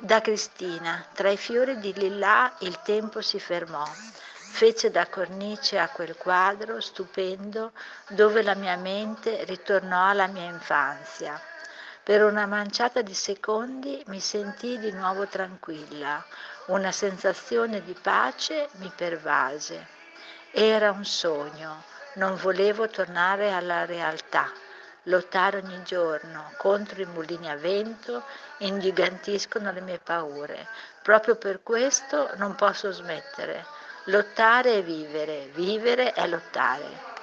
Da Cristina, tra i fiori di lilla il tempo si fermò. Fece da cornice a quel quadro stupendo dove la mia mente ritornò alla mia infanzia. Per una manciata di secondi mi sentii di nuovo tranquilla, una sensazione di pace mi pervase. Era un sogno, non volevo tornare alla realtà lottare ogni giorno contro i mulini a vento ingigantiscono le mie paure. Proprio per questo non posso smettere. Lottare è vivere, vivere è lottare.